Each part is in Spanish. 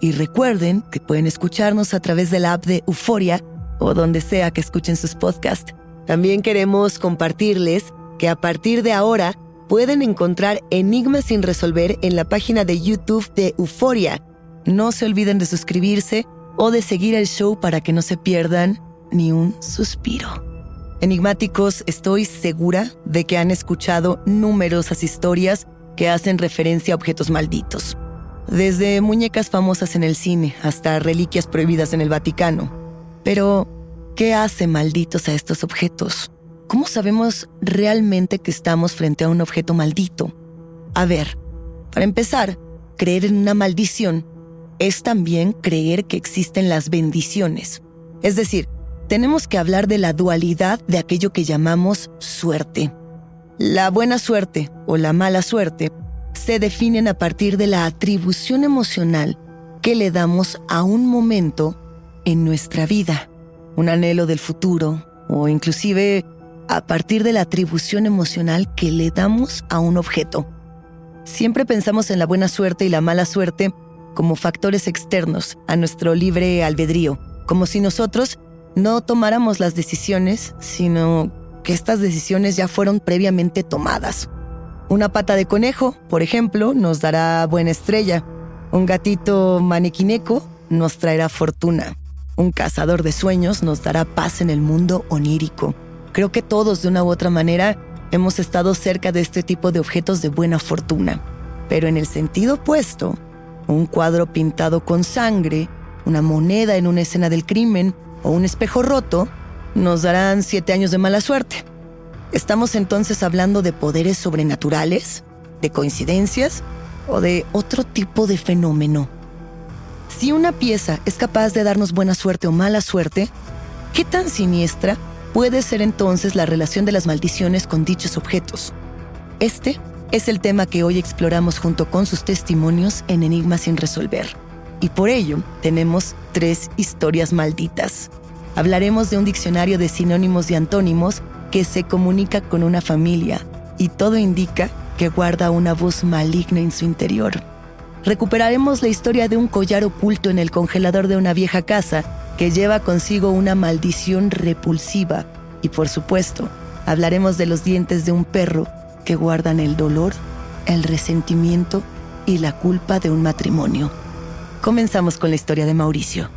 Y recuerden que pueden escucharnos a través de la app de Euforia o donde sea que escuchen sus podcasts. También queremos compartirles que a partir de ahora pueden encontrar Enigmas sin resolver en la página de YouTube de Euforia. No se olviden de suscribirse o de seguir el show para que no se pierdan ni un suspiro. Enigmáticos, estoy segura de que han escuchado numerosas historias que hacen referencia a objetos malditos. Desde muñecas famosas en el cine hasta reliquias prohibidas en el Vaticano. Pero, ¿qué hace malditos a estos objetos? ¿Cómo sabemos realmente que estamos frente a un objeto maldito? A ver, para empezar, creer en una maldición es también creer que existen las bendiciones. Es decir, tenemos que hablar de la dualidad de aquello que llamamos suerte. La buena suerte o la mala suerte se definen a partir de la atribución emocional que le damos a un momento en nuestra vida, un anhelo del futuro o inclusive a partir de la atribución emocional que le damos a un objeto. Siempre pensamos en la buena suerte y la mala suerte como factores externos a nuestro libre albedrío, como si nosotros no tomáramos las decisiones, sino que estas decisiones ya fueron previamente tomadas. Una pata de conejo, por ejemplo, nos dará buena estrella. Un gatito maniquineco nos traerá fortuna. Un cazador de sueños nos dará paz en el mundo onírico. Creo que todos, de una u otra manera, hemos estado cerca de este tipo de objetos de buena fortuna. Pero en el sentido opuesto, un cuadro pintado con sangre, una moneda en una escena del crimen o un espejo roto nos darán siete años de mala suerte. ¿Estamos entonces hablando de poderes sobrenaturales, de coincidencias o de otro tipo de fenómeno? Si una pieza es capaz de darnos buena suerte o mala suerte, ¿qué tan siniestra puede ser entonces la relación de las maldiciones con dichos objetos? Este es el tema que hoy exploramos junto con sus testimonios en Enigmas sin resolver. Y por ello tenemos tres historias malditas. Hablaremos de un diccionario de sinónimos y antónimos que se comunica con una familia y todo indica que guarda una voz maligna en su interior. Recuperaremos la historia de un collar oculto en el congelador de una vieja casa que lleva consigo una maldición repulsiva y por supuesto hablaremos de los dientes de un perro que guardan el dolor, el resentimiento y la culpa de un matrimonio. Comenzamos con la historia de Mauricio.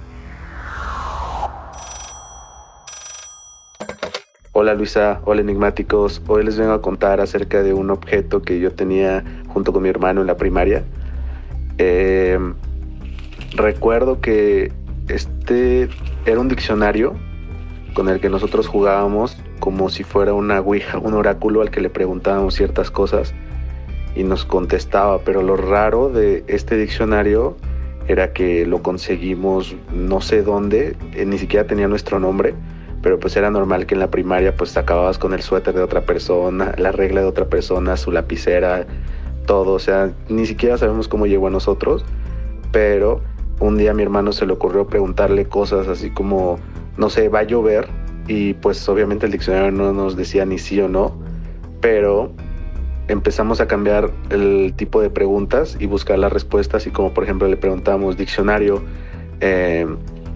Hola Luisa, hola enigmáticos. Hoy les vengo a contar acerca de un objeto que yo tenía junto con mi hermano en la primaria. Em, recuerdo que este era un diccionario con el que nosotros jugábamos como si fuera una ouija, un oráculo al que le preguntábamos ciertas cosas y nos contestaba, pero lo raro de este diccionario era que lo conseguimos no sé dónde, eh, ni siquiera tenía nuestro nombre, pero pues era normal que en la primaria pues acababas con el suéter de otra persona, la regla de otra persona, su lapicera, todo, o sea, ni siquiera sabemos cómo llegó a nosotros, pero un día a mi hermano se le ocurrió preguntarle cosas así como, no sé, va a llover, y pues obviamente el diccionario no nos decía ni sí o no, pero empezamos a cambiar el tipo de preguntas y buscar las respuestas y como por ejemplo le preguntamos diccionario, eh,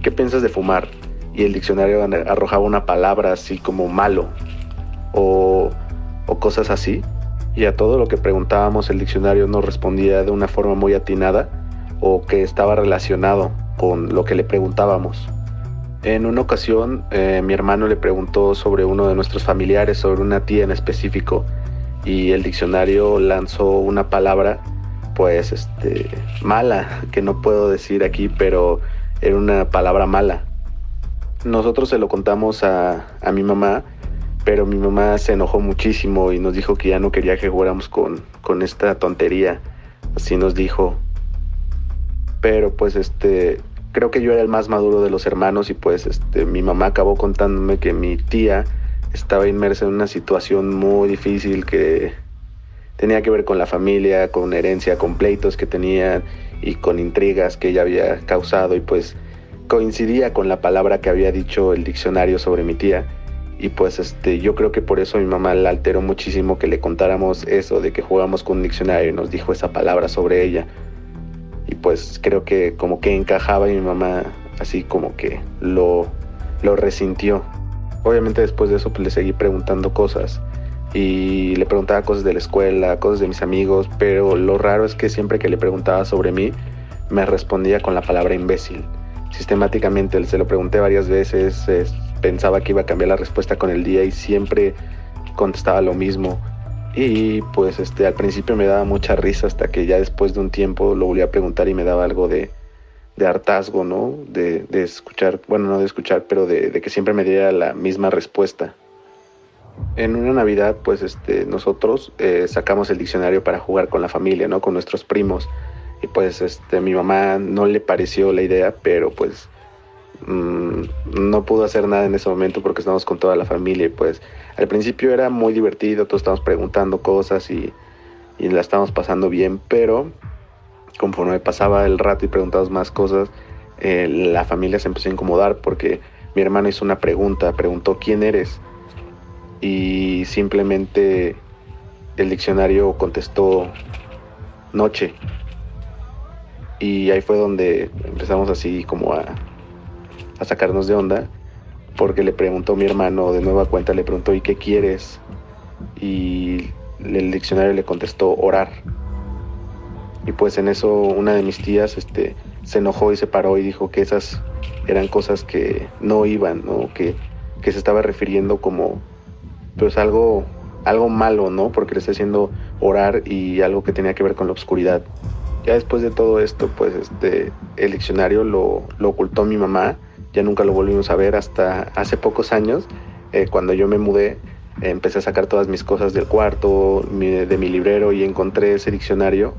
¿qué piensas de fumar? Y el diccionario arrojaba una palabra así como malo o, cosas así. Y a todo lo que preguntábamos el diccionario nos respondía de una forma muy atinada o que estaba relacionado con lo que le preguntábamos. En una ocasión eh, mi hermano le preguntó sobre uno de nuestros familiares, sobre una tía en específico, y el diccionario lanzó una palabra, pues, este, mala, que no puedo decir aquí, pero era una palabra mala. Nosotros se lo contamos a, a mi mamá, pero mi mamá se enojó muchísimo y nos dijo que ya no quería que jugáramos con, con esta tontería. Así nos dijo. Pero pues este, creo que yo era el más maduro de los hermanos y pues este, mi mamá acabó contándome que mi tía estaba inmersa en una situación muy difícil que tenía que ver con la familia, con herencia, con pleitos que tenían y con intrigas que ella había causado y pues coincidía con la palabra que había dicho el diccionario sobre mi tía y pues este yo creo que por eso mi mamá la alteró muchísimo que le contáramos eso de que jugamos con un diccionario y nos dijo esa palabra sobre ella y pues creo que como que encajaba y mi mamá así como que lo, lo resintió. Obviamente después de eso pues le seguí preguntando cosas y le preguntaba cosas de la escuela, cosas de mis amigos, pero lo raro es que siempre que le preguntaba sobre mí me respondía con la palabra imbécil. Sistemáticamente se lo pregunté varias veces, pensaba que iba a cambiar la respuesta con el día y siempre contestaba lo mismo. Y pues este, al principio me daba mucha risa hasta que ya después de un tiempo lo volví a preguntar y me daba algo de, de hartazgo, ¿no? De, de, escuchar, bueno, no de escuchar, pero de, de, que siempre me diera la misma respuesta. En una Navidad, pues este, nosotros eh, sacamos el diccionario para jugar con la familia, ¿no? Con nuestros primos. Y pues este, mi mamá no le pareció la idea, pero pues mmm, no pudo hacer nada en ese momento porque estábamos con toda la familia y pues al principio era muy divertido, todos estábamos preguntando cosas y, y la estábamos pasando bien, pero conforme pasaba el rato y preguntabas más cosas, eh, la familia se empezó a incomodar porque mi hermano hizo una pregunta, preguntó quién eres y simplemente el diccionario contestó noche. Y ahí fue donde empezamos así como a, sacarnos de onda porque le preguntó mi hermano de nueva cuenta, le preguntó ¿y qué quieres? Y el diccionario le contestó orar. Y pues en eso una de mis tías este, se enojó y se paró y dijo que esas eran cosas que no iban, ¿no? Que, que se estaba refiriendo como pues algo, algo malo, ¿no? Porque le está haciendo orar y algo que tenía que ver con la oscuridad. Ya después de todo esto, pues este, el diccionario lo, lo ocultó mi mamá ya nunca lo volvimos a ver hasta hace pocos años, eh, cuando yo me mudé, empecé a sacar todas mis cosas del cuarto, de mi librero y encontré ese diccionario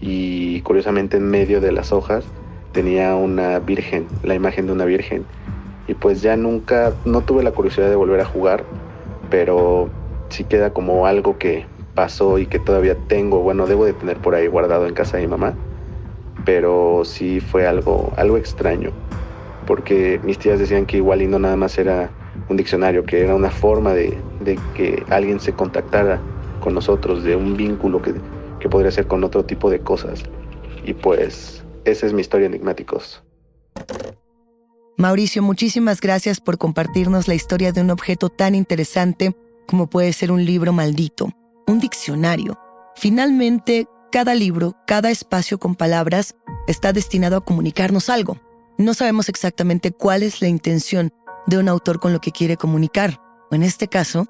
y curiosamente en medio de las hojas tenía una virgen, la imagen de una virgen. Y pues ya nunca, no tuve la curiosidad de volver a jugar, pero sí queda como algo que pasó y que todavía tengo, bueno, debo de tener por ahí guardado en casa de mi mamá, pero sí fue algo, algo extraño, porque mis tías decían que igual y no nada más era un diccionario, que era una forma de, que alguien se contactara con nosotros, de un vínculo que, que podría ser con otro tipo de cosas. Y pues esa es mi historia, enigmáticos. Mauricio, muchísimas gracias por compartirnos la historia de un objeto tan interesante como puede ser un libro maldito, un diccionario. Finalmente, cada libro, cada espacio con palabras está destinado a comunicarnos algo. No sabemos exactamente cuál es la intención de un autor con lo que quiere comunicar, o en este caso,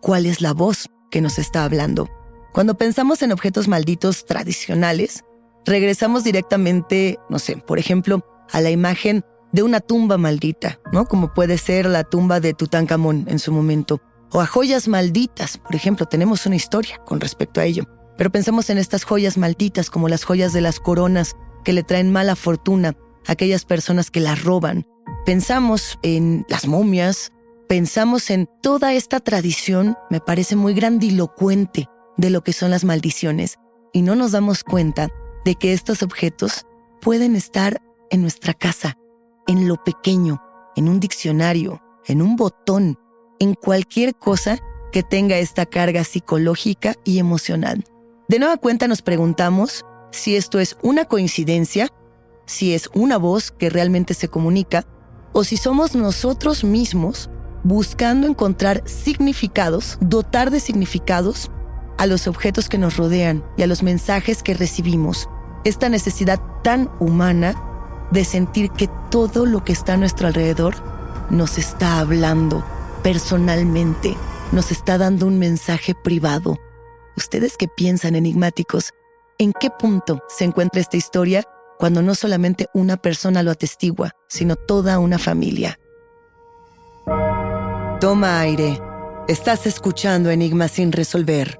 cuál es la voz que nos está hablando. Cuando pensamos en objetos malditos tradicionales, regresamos directamente, no sé, por ejemplo, a la imagen de una tumba maldita, ¿no? Como puede ser la tumba de Tutankamón en su momento, o a joyas malditas, por ejemplo, tenemos una historia con respecto a ello. Pero pensemos en estas joyas malditas como las joyas de las coronas que le traen mala fortuna a aquellas personas que las roban. Pensamos en las momias, pensamos en toda esta tradición, me parece muy grandilocuente de lo que son las maldiciones, y no nos damos cuenta de que estos objetos pueden estar en nuestra casa, en lo pequeño, en un diccionario, en un botón, en cualquier cosa que tenga esta carga psicológica y emocional. De nueva cuenta nos preguntamos si esto es una coincidencia, si es una voz que realmente se comunica, o si somos nosotros mismos buscando encontrar significados, dotar de significados a los objetos que nos rodean y a los mensajes que recibimos. Esta necesidad tan humana de sentir que todo lo que está a nuestro alrededor nos está hablando personalmente, nos está dando un mensaje privado. ¿Ustedes qué piensan, enigmáticos? ¿En qué punto se encuentra esta historia cuando no solamente una persona lo atestigua, sino toda una familia? Toma aire. Estás escuchando Enigmas sin resolver.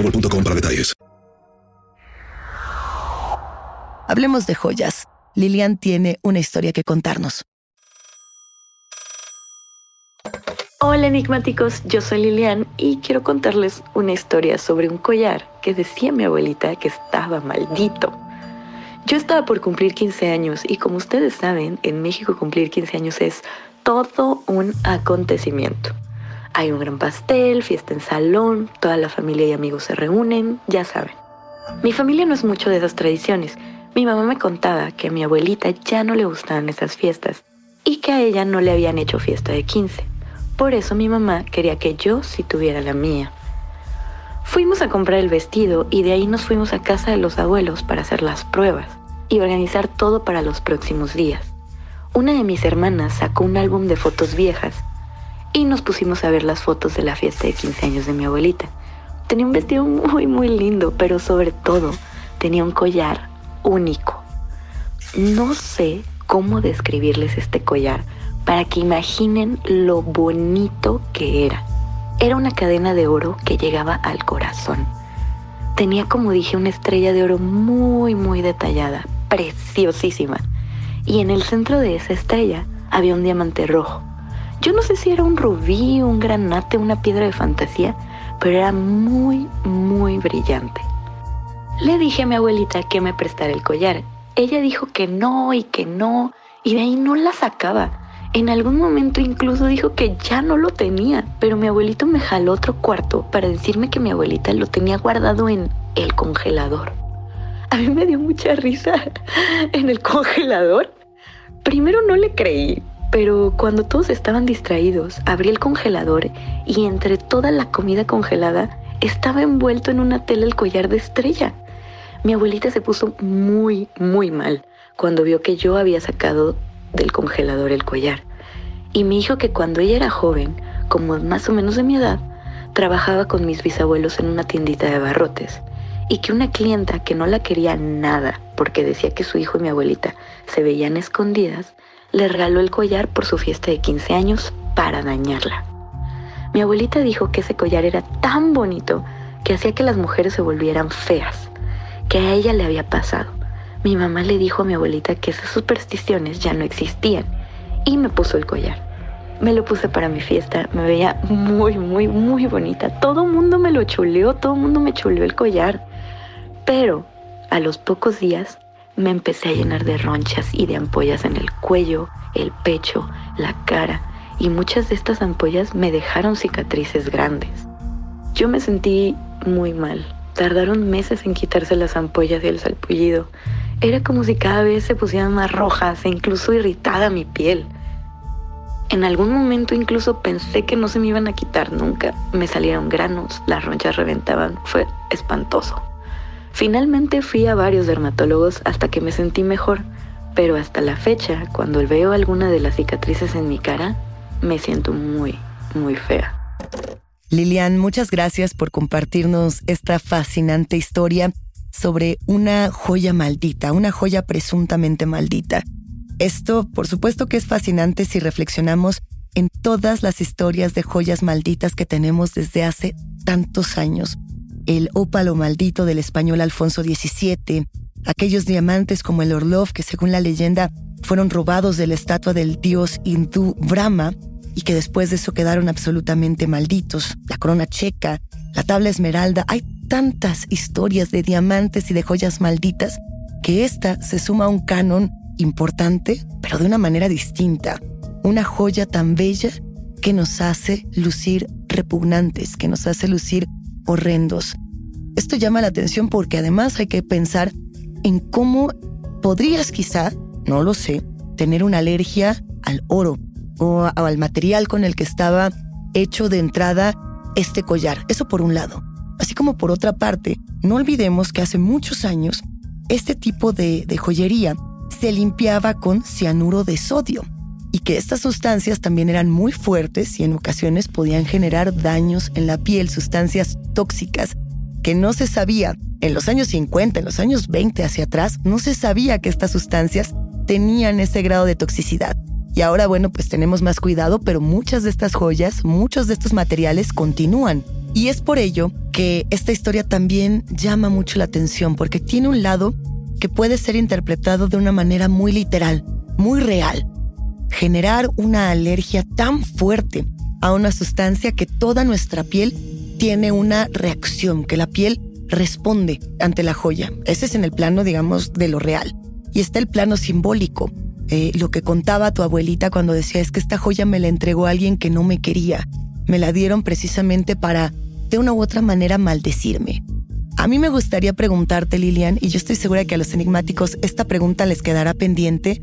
para detalles. Hablemos de joyas. Lilian tiene una historia que contarnos. Hola enigmáticos, yo soy Lilian y quiero contarles una historia sobre un collar que decía mi abuelita que estaba maldito. Yo estaba por cumplir 15 años y como ustedes saben, en México cumplir 15 años es todo un acontecimiento. Hay un gran pastel, fiesta en salón, toda la familia y amigos se reúnen, ya saben. Mi familia no es mucho de esas tradiciones. Mi mamá me contaba que a mi abuelita ya no le gustaban esas fiestas y que a ella no le habían hecho fiesta de 15. Por eso mi mamá quería que yo sí tuviera la mía. Fuimos a comprar el vestido y de ahí nos fuimos a casa de los abuelos para hacer las pruebas y organizar todo para los próximos días. Una de mis hermanas sacó un álbum de fotos viejas y nos pusimos a ver las fotos de la fiesta de 15 años de mi abuelita. Tenía un vestido muy, muy lindo, pero sobre todo tenía un collar único. No sé cómo describirles este collar para que imaginen lo bonito que era. Era una cadena de oro que llegaba al corazón. Tenía, como dije, una estrella de oro muy, muy detallada, preciosísima. Y en el centro de esa estrella había un diamante rojo yo no sé si era un rubí, un granate, una piedra de fantasía, pero era muy, muy brillante. Le dije a mi abuelita que me prestara el collar. Ella dijo que no y que no, y de ahí no la sacaba. En algún momento incluso dijo que ya no lo tenía, pero mi abuelito me jaló otro cuarto para decirme que mi abuelita lo tenía guardado en el congelador. A mí me dio mucha risa en el congelador. Primero no le creí, Pero cuando todos estaban distraídos, abrí el congelador y entre toda la comida congelada estaba envuelto en una tela el collar de estrella. Mi abuelita se puso muy, muy mal cuando vio que yo había sacado del congelador el collar. Y me dijo que cuando ella era joven, como más o menos de mi edad, trabajaba con mis bisabuelos en una tiendita de barrotes y que una clienta que no la quería nada porque decía que su hijo y mi abuelita se veían escondidas, le regaló el collar por su fiesta de 15 años para dañarla. Mi abuelita dijo que ese collar era tan bonito que hacía que las mujeres se volvieran feas, que a ella le había pasado. Mi mamá le dijo a mi abuelita que esas supersticiones ya no existían y me puso el collar. Me lo puse para mi fiesta, me veía muy, muy, muy bonita. Todo el mundo me lo chuleó, todo el mundo me chuleó el collar. Pero a los pocos días me empecé a llenar de ronchas y de ampollas en el cuello, el pecho, la cara, y muchas de estas ampollas me dejaron cicatrices grandes. Yo me sentí muy mal. Tardaron meses en quitarse las ampollas y el salpullido. Era como si cada vez se pusieran más rojas e incluso irritada mi piel. En algún momento incluso pensé que no se me iban a quitar nunca. Me salieron granos, las ronchas reventaban. Fue espantoso. Finalmente fui a varios dermatólogos hasta que me sentí mejor, pero hasta la fecha, cuando veo alguna de las cicatrices en mi cara, me siento muy, muy fea. Lilian, muchas gracias por compartirnos esta fascinante historia sobre una joya maldita, una joya presuntamente maldita. Esto, por supuesto que es fascinante si reflexionamos en todas las historias de joyas malditas que tenemos desde hace tantos años el ópalo maldito del español Alfonso XVII, aquellos diamantes como el Orlov que según la leyenda fueron robados de la estatua del dios hindú Brahma y que después de eso quedaron absolutamente malditos, la corona checa, la tabla esmeralda, hay tantas historias de diamantes y de joyas malditas que esta se suma a un canon importante, pero de una manera distinta, una joya tan bella que nos hace lucir repugnantes, que nos hace lucir horrendos. Esto llama la atención porque además hay que pensar en cómo podrías quizá, no lo sé, tener una alergia al oro o, al material con el que estaba hecho de entrada este collar. Eso por un lado. Así como por otra parte, no olvidemos que hace muchos años este tipo de, de joyería se limpiaba con cianuro de sodio y que estas sustancias también eran muy fuertes y en ocasiones podían generar daños en la piel, sustancias tóxicas que no se sabía. En los años 50, en los años 20 hacia atrás, no se sabía que estas sustancias tenían ese grado de toxicidad. Y ahora, bueno, pues tenemos más cuidado, pero muchas de estas joyas, muchos de estos materiales continúan. Y es por ello que esta historia también llama mucho la atención, porque tiene un lado que puede ser interpretado de una manera muy literal, muy real generar una alergia tan fuerte a una sustancia que toda nuestra piel tiene una reacción, que la piel responde ante la joya. Ese es en el plano, digamos, de lo real. Y está el plano simbólico, eh, lo que contaba tu abuelita cuando decía es que esta joya me la entregó alguien que no me quería. Me la dieron precisamente para, de una u otra manera, maldecirme. A mí me gustaría preguntarte, Lilian, y yo estoy segura que a los enigmáticos esta pregunta les quedará pendiente,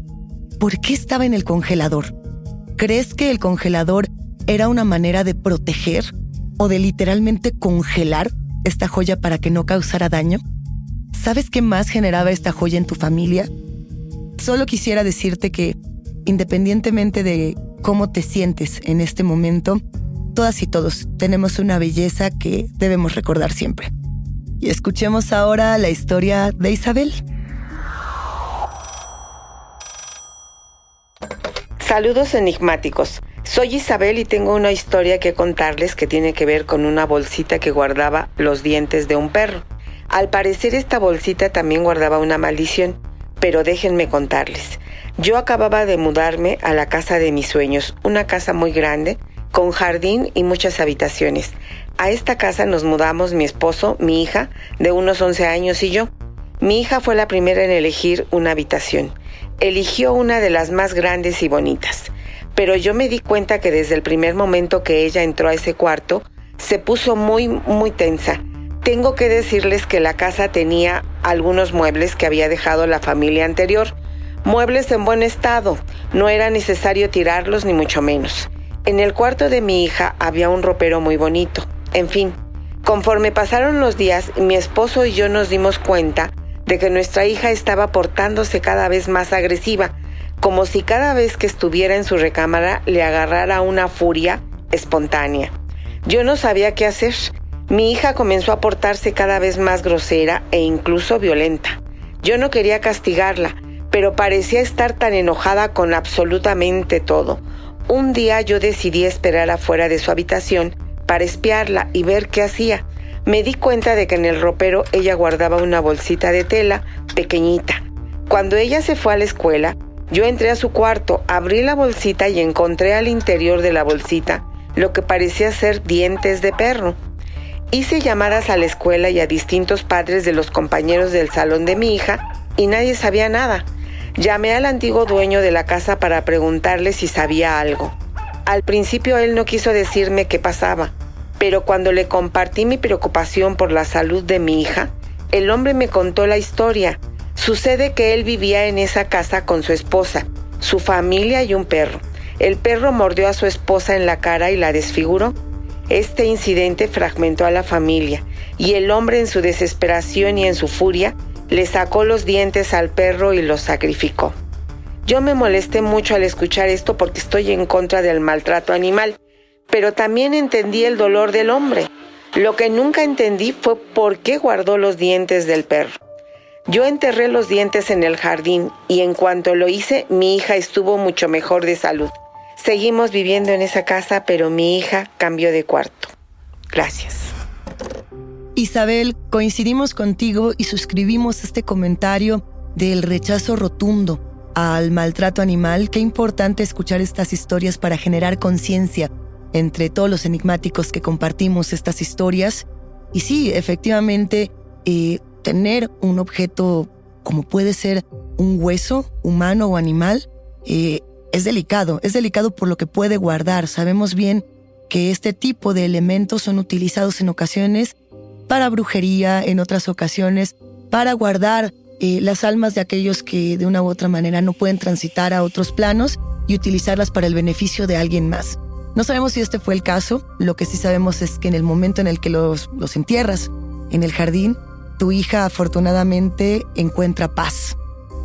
¿por qué estaba en el congelador? ¿Crees que el congelador era una manera de proteger o de literalmente congelar esta joya para que no causara daño? ¿Sabes qué más generaba esta joya en tu familia? Solo quisiera decirte que, independientemente de cómo te sientes en este momento, todas y todos tenemos una belleza que debemos recordar siempre. Y escuchemos ahora la historia de Isabel. Saludos enigmáticos. Soy Isabel y tengo una historia que contarles que tiene que ver con una bolsita que guardaba los dientes de un perro. Al parecer esta bolsita también guardaba una maldición, pero déjenme contarles. Yo acababa de mudarme a la casa de mis sueños, una casa muy grande, con jardín y muchas habitaciones. A esta casa nos mudamos mi esposo, mi hija, de unos 11 años y yo. Mi hija fue la primera en elegir una habitación eligió una de las más grandes y bonitas, pero yo me di cuenta que desde el primer momento que ella entró a ese cuarto, se puso muy, muy tensa. Tengo que decirles que la casa tenía algunos muebles que había dejado la familia anterior, Muebles en buen estado, no era necesario tirarlos ni mucho menos. En el cuarto de mi hija había un ropero muy bonito. En fin, conforme pasaron los días, mi esposo y yo nos dimos cuenta de que nuestra hija estaba portándose cada vez más agresiva, como si cada vez que estuviera en su recámara le agarrara una furia espontánea. Yo no sabía qué hacer. Mi hija comenzó a portarse cada vez más grosera e incluso violenta. Yo no quería castigarla, pero parecía estar tan enojada con absolutamente todo. Un día yo decidí esperar afuera de su habitación para espiarla y ver qué hacía. Me di cuenta de que en el ropero ella guardaba una bolsita de tela pequeñita. Cuando ella se fue a la escuela, yo entré a su cuarto, abrí la bolsita y encontré al interior de la bolsita lo que parecía ser dientes de perro. Hice llamadas a la escuela y a distintos padres de los compañeros del salón de mi hija y nadie sabía nada. Llamé al antiguo dueño de la casa para preguntarle si sabía algo. Al principio él no quiso decirme qué pasaba, pero cuando le compartí mi preocupación por la salud de mi hija, el hombre me contó la historia. Sucede que él vivía en esa casa con su esposa, su familia y un perro. El perro mordió a su esposa en la cara y la desfiguró. Este incidente fragmentó a la familia y el hombre en su desesperación y en su furia le sacó los dientes al perro y los sacrificó. Yo me molesté mucho al escuchar esto porque estoy en contra del maltrato animal, pero también entendí el dolor del hombre. Lo que nunca entendí fue por qué guardó los dientes del perro. Yo enterré los dientes en el jardín y en cuanto lo hice mi hija estuvo mucho mejor de salud. Seguimos viviendo en esa casa, pero mi hija cambió de cuarto. Gracias. Isabel, coincidimos contigo y suscribimos este comentario del rechazo rotundo al maltrato animal, qué importante escuchar estas historias para generar conciencia entre todos los enigmáticos que compartimos estas historias. Y sí, efectivamente, eh, tener un objeto como puede ser un hueso humano o animal eh, es delicado, es delicado por lo que puede guardar. Sabemos bien que este tipo de elementos son utilizados en ocasiones para brujería, en otras ocasiones para guardar eh, las almas de aquellos que de una u otra manera no pueden transitar a otros planos y utilizarlas para el beneficio de alguien más. No sabemos si este fue el caso, lo que sí sabemos es que en el momento en el que los, los entierras en el jardín, tu hija afortunadamente encuentra paz.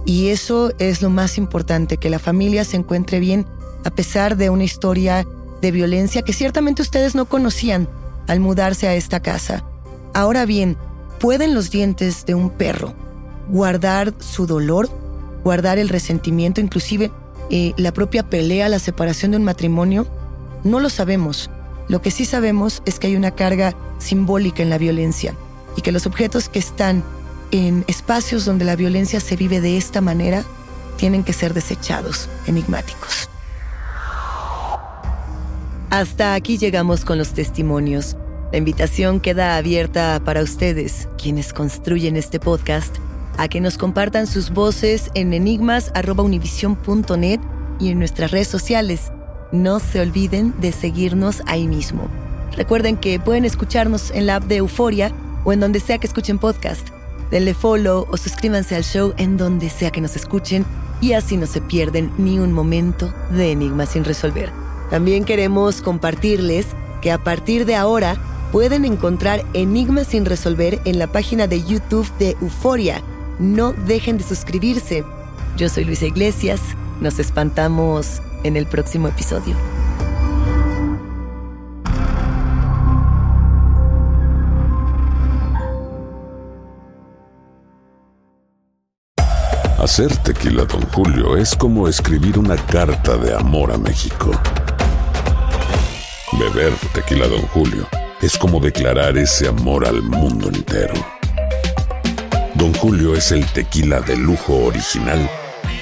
Y eso es lo más importante, que la familia se encuentre bien a pesar de una historia de violencia que ciertamente ustedes no conocían al mudarse a esta casa. Ahora bien, ¿pueden los dientes de un perro guardar su dolor, guardar el resentimiento, inclusive eh, la propia pelea, la separación de un matrimonio, no lo sabemos. Lo que sí sabemos es que hay una carga simbólica en la violencia y que los objetos que están en espacios donde la violencia se vive de esta manera tienen que ser desechados, enigmáticos. Hasta aquí llegamos con los testimonios. La invitación queda abierta para ustedes, quienes construyen este podcast a que nos compartan sus voces en enigmas.univision.net y en nuestras redes sociales. No se olviden de seguirnos ahí mismo. Recuerden que pueden escucharnos en la app de Euforia o en donde sea que escuchen podcast. Denle follow o suscríbanse al show en donde sea que nos escuchen y así no se pierden ni un momento de Enigmas sin resolver. También queremos compartirles que a partir de ahora pueden encontrar Enigmas sin resolver en la página de YouTube de Euforia no dejen de suscribirse. Yo soy Luisa Iglesias. Nos espantamos en el próximo episodio. Hacer tequila, don Julio, es como escribir una carta de amor a México. Beber tequila, don Julio, es como declarar ese amor al mundo entero. Don Julio es el tequila de lujo original,